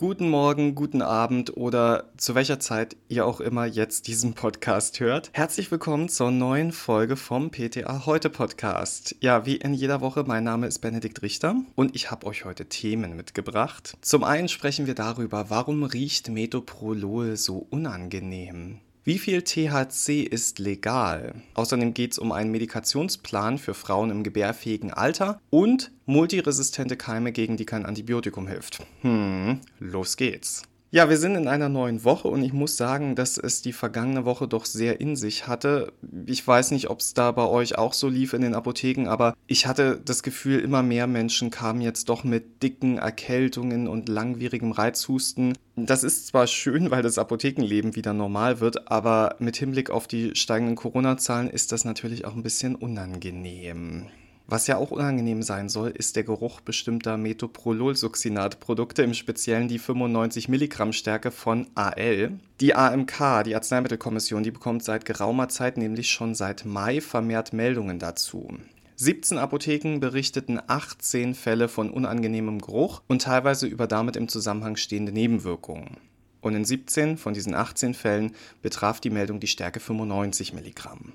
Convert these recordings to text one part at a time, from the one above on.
guten Morgen, guten Abend oder zu welcher Zeit ihr auch immer jetzt diesen Podcast hört. Herzlich willkommen zur neuen Folge vom PTA Heute Podcast. Ja, wie in jeder Woche, mein Name ist Benedikt Richter und ich habe euch heute Themen mitgebracht. Zum einen sprechen wir darüber, warum riecht Metoprolol so unangenehm? Wie viel THC ist legal? Außerdem geht es um einen Medikationsplan für Frauen im gebärfähigen Alter und multiresistente Keime, gegen die kein Antibiotikum hilft. Hm, los geht's. Ja, wir sind in einer neuen Woche und ich muss sagen, dass es die vergangene Woche doch sehr in sich hatte. Ich weiß nicht, ob es da bei euch auch so lief in den Apotheken, aber ich hatte das Gefühl, immer mehr Menschen kamen jetzt doch mit dicken Erkältungen und langwierigem Reizhusten. Das ist zwar schön, weil das Apothekenleben wieder normal wird, aber mit Hinblick auf die steigenden Corona-Zahlen ist das natürlich auch ein bisschen unangenehm. Was ja auch unangenehm sein soll, ist der Geruch bestimmter Metoprolol-Succinat-Produkte, im Speziellen die 95 Milligramm Stärke von AL. Die AMK, die Arzneimittelkommission, die bekommt seit geraumer Zeit, nämlich schon seit Mai, vermehrt Meldungen dazu. 17 Apotheken berichteten 18 Fälle von unangenehmem Geruch und teilweise über damit im Zusammenhang stehende Nebenwirkungen. Und in 17 von diesen 18 Fällen betraf die Meldung die Stärke 95 Milligramm.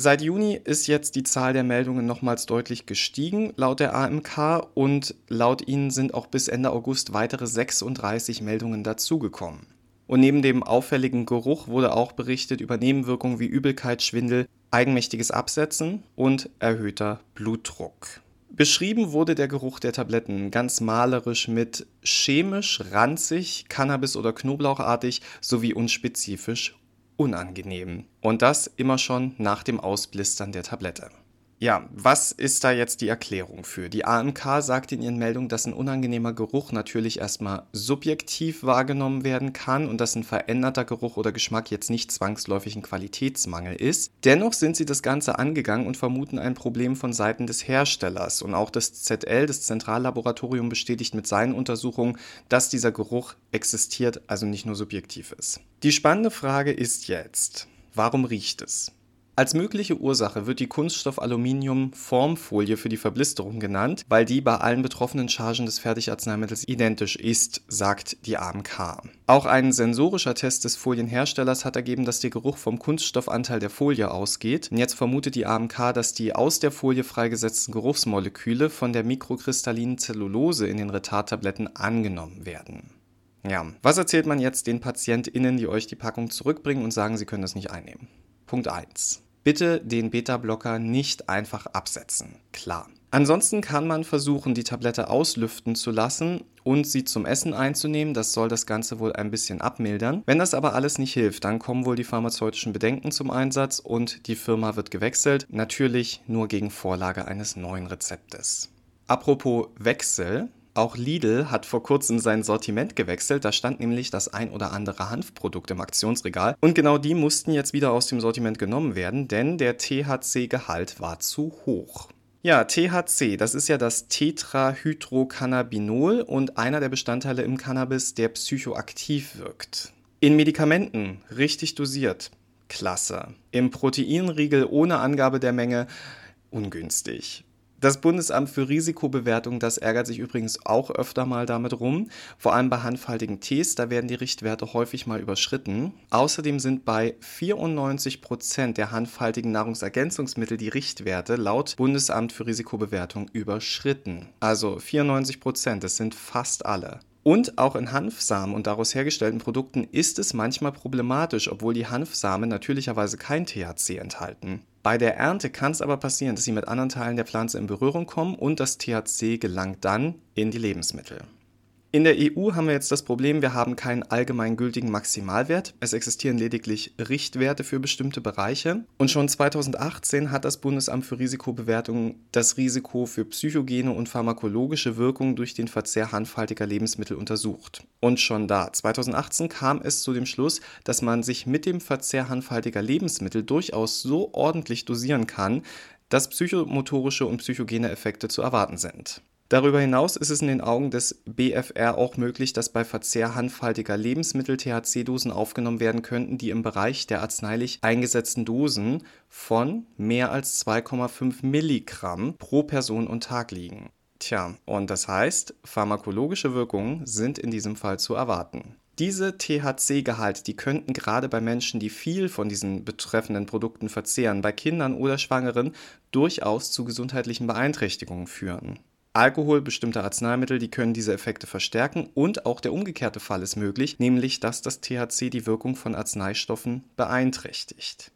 Seit Juni ist jetzt die Zahl der Meldungen nochmals deutlich gestiegen, laut der AMK, und laut ihnen sind auch bis Ende August weitere 36 Meldungen dazugekommen. Und neben dem auffälligen Geruch wurde auch berichtet über Nebenwirkungen wie Übelkeit, Schwindel, eigenmächtiges Absetzen und erhöhter Blutdruck. Beschrieben wurde der Geruch der Tabletten ganz malerisch mit chemisch, ranzig, Cannabis- oder Knoblauchartig sowie unspezifisch unangenehm. Und das immer schon nach dem Ausblistern der Tablette. Ja, was ist da jetzt die Erklärung für? Die AMK sagt in ihren Meldungen, dass ein unangenehmer Geruch natürlich erstmal subjektiv wahrgenommen werden kann und dass ein veränderter Geruch oder Geschmack jetzt nicht zwangsläufig ein Qualitätsmangel ist. Dennoch sind sie das Ganze angegangen und vermuten ein Problem von Seiten des Herstellers. Und auch das ZL, das Zentrallaboratorium, bestätigt mit seinen Untersuchungen, dass dieser Geruch existiert, also nicht nur subjektiv ist. Die spannende Frage ist jetzt, warum riecht es? Als mögliche Ursache wird die Kunststoff-Aluminium-Formfolie für die Verblisterung genannt, weil die bei allen betroffenen Chargen des Fertigarzneimittels identisch ist, sagt die AMK. Auch ein sensorischer Test des Folienherstellers hat ergeben, dass der Geruch vom Kunststoffanteil der Folie ausgeht. Und jetzt vermutet die AMK, dass die aus der Folie freigesetzten Geruchsmoleküle von der mikrokristallinen Zellulose in den Retardtabletten angenommen werden. Ja, was erzählt man jetzt den PatientInnen, die euch die Packung zurückbringen und sagen, sie können das nicht einnehmen? Punkt 1. Bitte den Beta-Blocker nicht einfach absetzen. Klar. Ansonsten kann man versuchen, die Tablette auslüften zu lassen und sie zum Essen einzunehmen. Das soll das Ganze wohl ein bisschen abmildern. Wenn das aber alles nicht hilft, dann kommen wohl die pharmazeutischen Bedenken zum Einsatz und die Firma wird gewechselt. Natürlich nur gegen Vorlage eines neuen Rezeptes. Apropos Wechsel, auch Lidl hat vor kurzem sein Sortiment gewechselt. Da stand nämlich das ein oder andere Hanfprodukt im Aktionsregal. Und genau die mussten jetzt wieder aus dem Sortiment genommen werden, denn der THC-Gehalt war zu hoch. Ja, THC, das ist ja das Tetrahydrocannabinol und einer der Bestandteile im Cannabis, der psychoaktiv wirkt. In Medikamenten richtig dosiert. Klasse. Im Proteinriegel ohne Angabe der Menge ungünstig. Das Bundesamt für Risikobewertung, das ärgert sich übrigens auch öfter mal damit rum, vor allem bei handfaltigen Tees, da werden die Richtwerte häufig mal überschritten. Außerdem sind bei 94 Prozent der handfaltigen Nahrungsergänzungsmittel die Richtwerte laut Bundesamt für Risikobewertung überschritten. Also 94%, Prozent, das sind fast alle. Und auch in Hanfsamen und daraus hergestellten Produkten ist es manchmal problematisch, obwohl die Hanfsamen natürlicherweise kein THC enthalten. Bei der Ernte kann es aber passieren, dass sie mit anderen Teilen der Pflanze in Berührung kommen und das THC gelangt dann in die Lebensmittel. In der EU haben wir jetzt das Problem, wir haben keinen allgemeingültigen Maximalwert. Es existieren lediglich Richtwerte für bestimmte Bereiche. Und schon 2018 hat das Bundesamt für Risikobewertung das Risiko für psychogene und pharmakologische Wirkungen durch den Verzehr handfaltiger Lebensmittel untersucht. Und schon da, 2018 kam es zu dem Schluss, dass man sich mit dem Verzehr handfaltiger Lebensmittel durchaus so ordentlich dosieren kann, dass psychomotorische und psychogene Effekte zu erwarten sind. Darüber hinaus ist es in den Augen des BfR auch möglich, dass bei Verzehr handfaltiger Lebensmittel THC-Dosen aufgenommen werden könnten, die im Bereich der arzneilich eingesetzten Dosen von mehr als 2,5 Milligramm pro Person und Tag liegen. Tja, und das heißt, pharmakologische Wirkungen sind in diesem Fall zu erwarten. Diese THC-Gehalt, die könnten gerade bei Menschen, die viel von diesen betreffenden Produkten verzehren, bei Kindern oder Schwangeren durchaus zu gesundheitlichen Beeinträchtigungen führen. Alkohol, bestimmte Arzneimittel, die können diese Effekte verstärken und auch der umgekehrte Fall ist möglich, nämlich dass das THC die Wirkung von Arzneistoffen beeinträchtigt.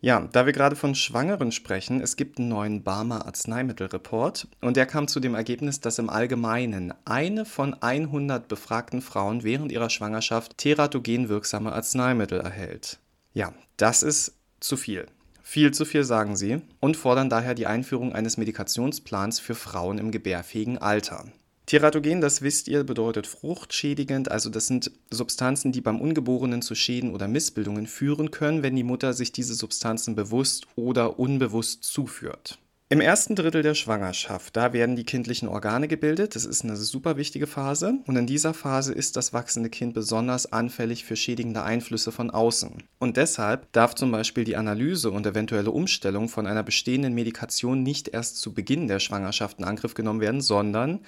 Ja, da wir gerade von Schwangeren sprechen, es gibt einen neuen Barmer Arzneimittelreport und der kam zu dem Ergebnis, dass im Allgemeinen eine von 100 befragten Frauen während ihrer Schwangerschaft teratogen wirksame Arzneimittel erhält. Ja, das ist zu viel. Viel zu viel sagen sie und fordern daher die Einführung eines Medikationsplans für Frauen im gebärfähigen Alter. Teratogen, das wisst ihr, bedeutet fruchtschädigend, also das sind Substanzen, die beim Ungeborenen zu Schäden oder Missbildungen führen können, wenn die Mutter sich diese Substanzen bewusst oder unbewusst zuführt. Im ersten Drittel der Schwangerschaft, da werden die kindlichen Organe gebildet. Das ist eine super wichtige Phase. Und in dieser Phase ist das wachsende Kind besonders anfällig für schädigende Einflüsse von außen. Und deshalb darf zum Beispiel die Analyse und eventuelle Umstellung von einer bestehenden Medikation nicht erst zu Beginn der Schwangerschaft in Angriff genommen werden, sondern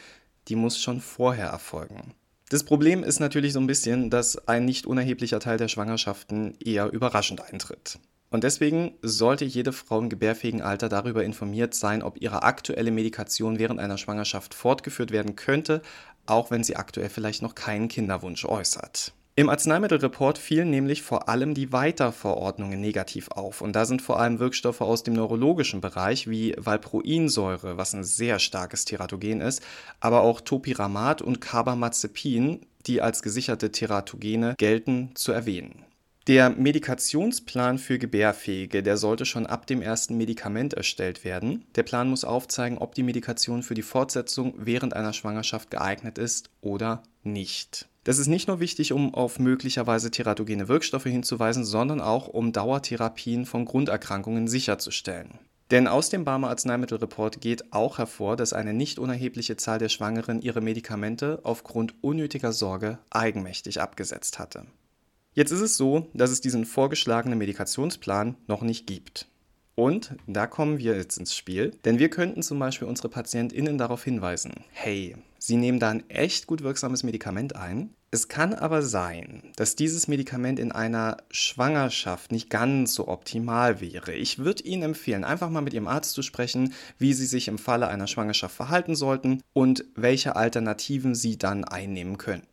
die muss schon vorher erfolgen. Das Problem ist natürlich so ein bisschen, dass ein nicht unerheblicher Teil der Schwangerschaften eher überraschend eintritt. Und deswegen sollte jede Frau im gebärfähigen Alter darüber informiert sein, ob ihre aktuelle Medikation während einer Schwangerschaft fortgeführt werden könnte, auch wenn sie aktuell vielleicht noch keinen Kinderwunsch äußert. Im Arzneimittelreport fielen nämlich vor allem die Weiterverordnungen negativ auf. Und da sind vor allem Wirkstoffe aus dem neurologischen Bereich wie Valproinsäure, was ein sehr starkes Teratogen ist, aber auch Topiramat und Carbamazepin, die als gesicherte Teratogene gelten, zu erwähnen. Der Medikationsplan für Gebärfähige, der sollte schon ab dem ersten Medikament erstellt werden. Der Plan muss aufzeigen, ob die Medikation für die Fortsetzung während einer Schwangerschaft geeignet ist oder nicht. Das ist nicht nur wichtig, um auf möglicherweise teratogene Wirkstoffe hinzuweisen, sondern auch um Dauertherapien von Grunderkrankungen sicherzustellen. Denn aus dem Barmer Arzneimittelreport geht auch hervor, dass eine nicht unerhebliche Zahl der Schwangeren ihre Medikamente aufgrund unnötiger Sorge eigenmächtig abgesetzt hatte. Jetzt ist es so, dass es diesen vorgeschlagenen Medikationsplan noch nicht gibt. Und da kommen wir jetzt ins Spiel, denn wir könnten zum Beispiel unsere PatientInnen darauf hinweisen: hey, Sie nehmen da ein echt gut wirksames Medikament ein. Es kann aber sein, dass dieses Medikament in einer Schwangerschaft nicht ganz so optimal wäre. Ich würde Ihnen empfehlen, einfach mal mit Ihrem Arzt zu sprechen, wie Sie sich im Falle einer Schwangerschaft verhalten sollten und welche Alternativen Sie dann einnehmen könnten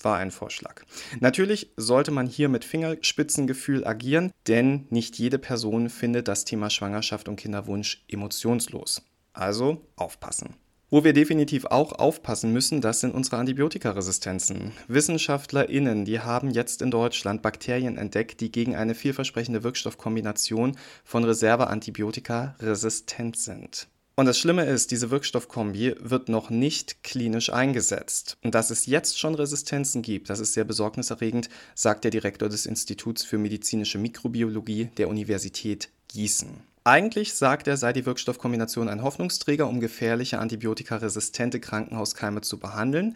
war ein Vorschlag. Natürlich sollte man hier mit Fingerspitzengefühl agieren, denn nicht jede Person findet das Thema Schwangerschaft und Kinderwunsch emotionslos. Also aufpassen. Wo wir definitiv auch aufpassen müssen, das sind unsere Antibiotikaresistenzen. WissenschaftlerInnen, die haben jetzt in Deutschland Bakterien entdeckt, die gegen eine vielversprechende Wirkstoffkombination von Reserveantibiotika resistent sind. Und das Schlimme ist, diese Wirkstoffkombi wird noch nicht klinisch eingesetzt. Und dass es jetzt schon Resistenzen gibt, das ist sehr besorgniserregend, sagt der Direktor des Instituts für medizinische Mikrobiologie der Universität Gießen. Eigentlich sagt er, sei die Wirkstoffkombination ein Hoffnungsträger, um gefährliche antibiotikaresistente Krankenhauskeime zu behandeln.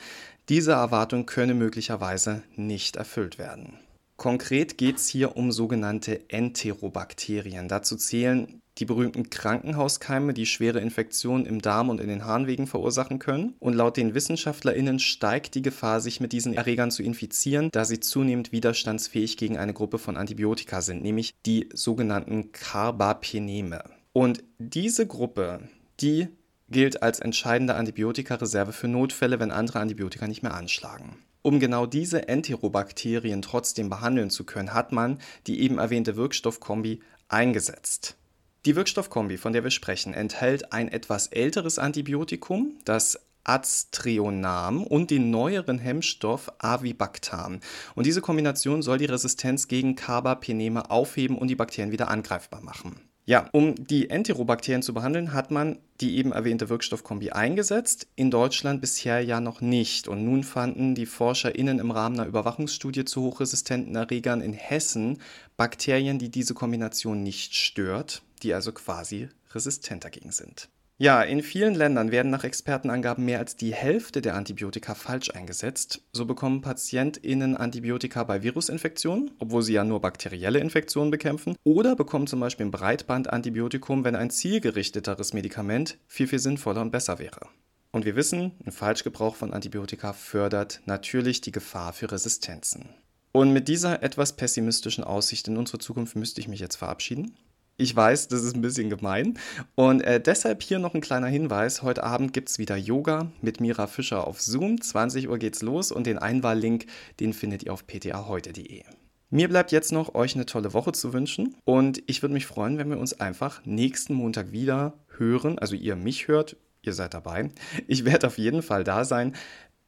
Diese Erwartung könne möglicherweise nicht erfüllt werden. Konkret geht es hier um sogenannte Enterobakterien. Dazu zählen die berühmten Krankenhauskeime, die schwere Infektionen im Darm und in den Harnwegen verursachen können. Und laut den WissenschaftlerInnen steigt die Gefahr, sich mit diesen Erregern zu infizieren, da sie zunehmend widerstandsfähig gegen eine Gruppe von Antibiotika sind, nämlich die sogenannten Carbapeneme. Und diese Gruppe, die gilt als entscheidende Antibiotikareserve für Notfälle, wenn andere Antibiotika nicht mehr anschlagen. Um genau diese Enterobakterien trotzdem behandeln zu können, hat man die eben erwähnte Wirkstoffkombi eingesetzt. Die Wirkstoffkombi, von der wir sprechen, enthält ein etwas älteres Antibiotikum, das Aztrionam und den neueren Hemmstoff Avibactam. Und diese Kombination soll die Resistenz gegen Carbapeneme aufheben und die Bakterien wieder angreifbar machen. Ja, um die Enterobakterien zu behandeln, hat man die eben erwähnte Wirkstoffkombi eingesetzt, in Deutschland bisher ja noch nicht. Und nun fanden die ForscherInnen im Rahmen einer Überwachungsstudie zu hochresistenten Erregern in Hessen Bakterien, die diese Kombination nicht stört die also quasi resistent dagegen sind. Ja, in vielen Ländern werden nach Expertenangaben mehr als die Hälfte der Antibiotika falsch eingesetzt. So bekommen PatientInnen Antibiotika bei Virusinfektionen, obwohl sie ja nur bakterielle Infektionen bekämpfen, oder bekommen zum Beispiel ein Breitbandantibiotikum, wenn ein zielgerichteteres Medikament viel, viel sinnvoller und besser wäre. Und wir wissen, ein Falschgebrauch von Antibiotika fördert natürlich die Gefahr für Resistenzen. Und mit dieser etwas pessimistischen Aussicht in unsere Zukunft müsste ich mich jetzt verabschieden. Ich weiß, das ist ein bisschen gemein. Und äh, deshalb hier noch ein kleiner Hinweis. Heute Abend gibt es wieder Yoga mit Mira Fischer auf Zoom. 20 Uhr geht's los und den Einwahllink, den findet ihr auf ptaheute.de. Mir bleibt jetzt noch, euch eine tolle Woche zu wünschen. Und ich würde mich freuen, wenn wir uns einfach nächsten Montag wieder hören. Also ihr mich hört, ihr seid dabei. Ich werde auf jeden Fall da sein.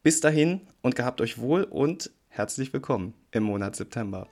Bis dahin und gehabt euch wohl und herzlich willkommen im Monat September.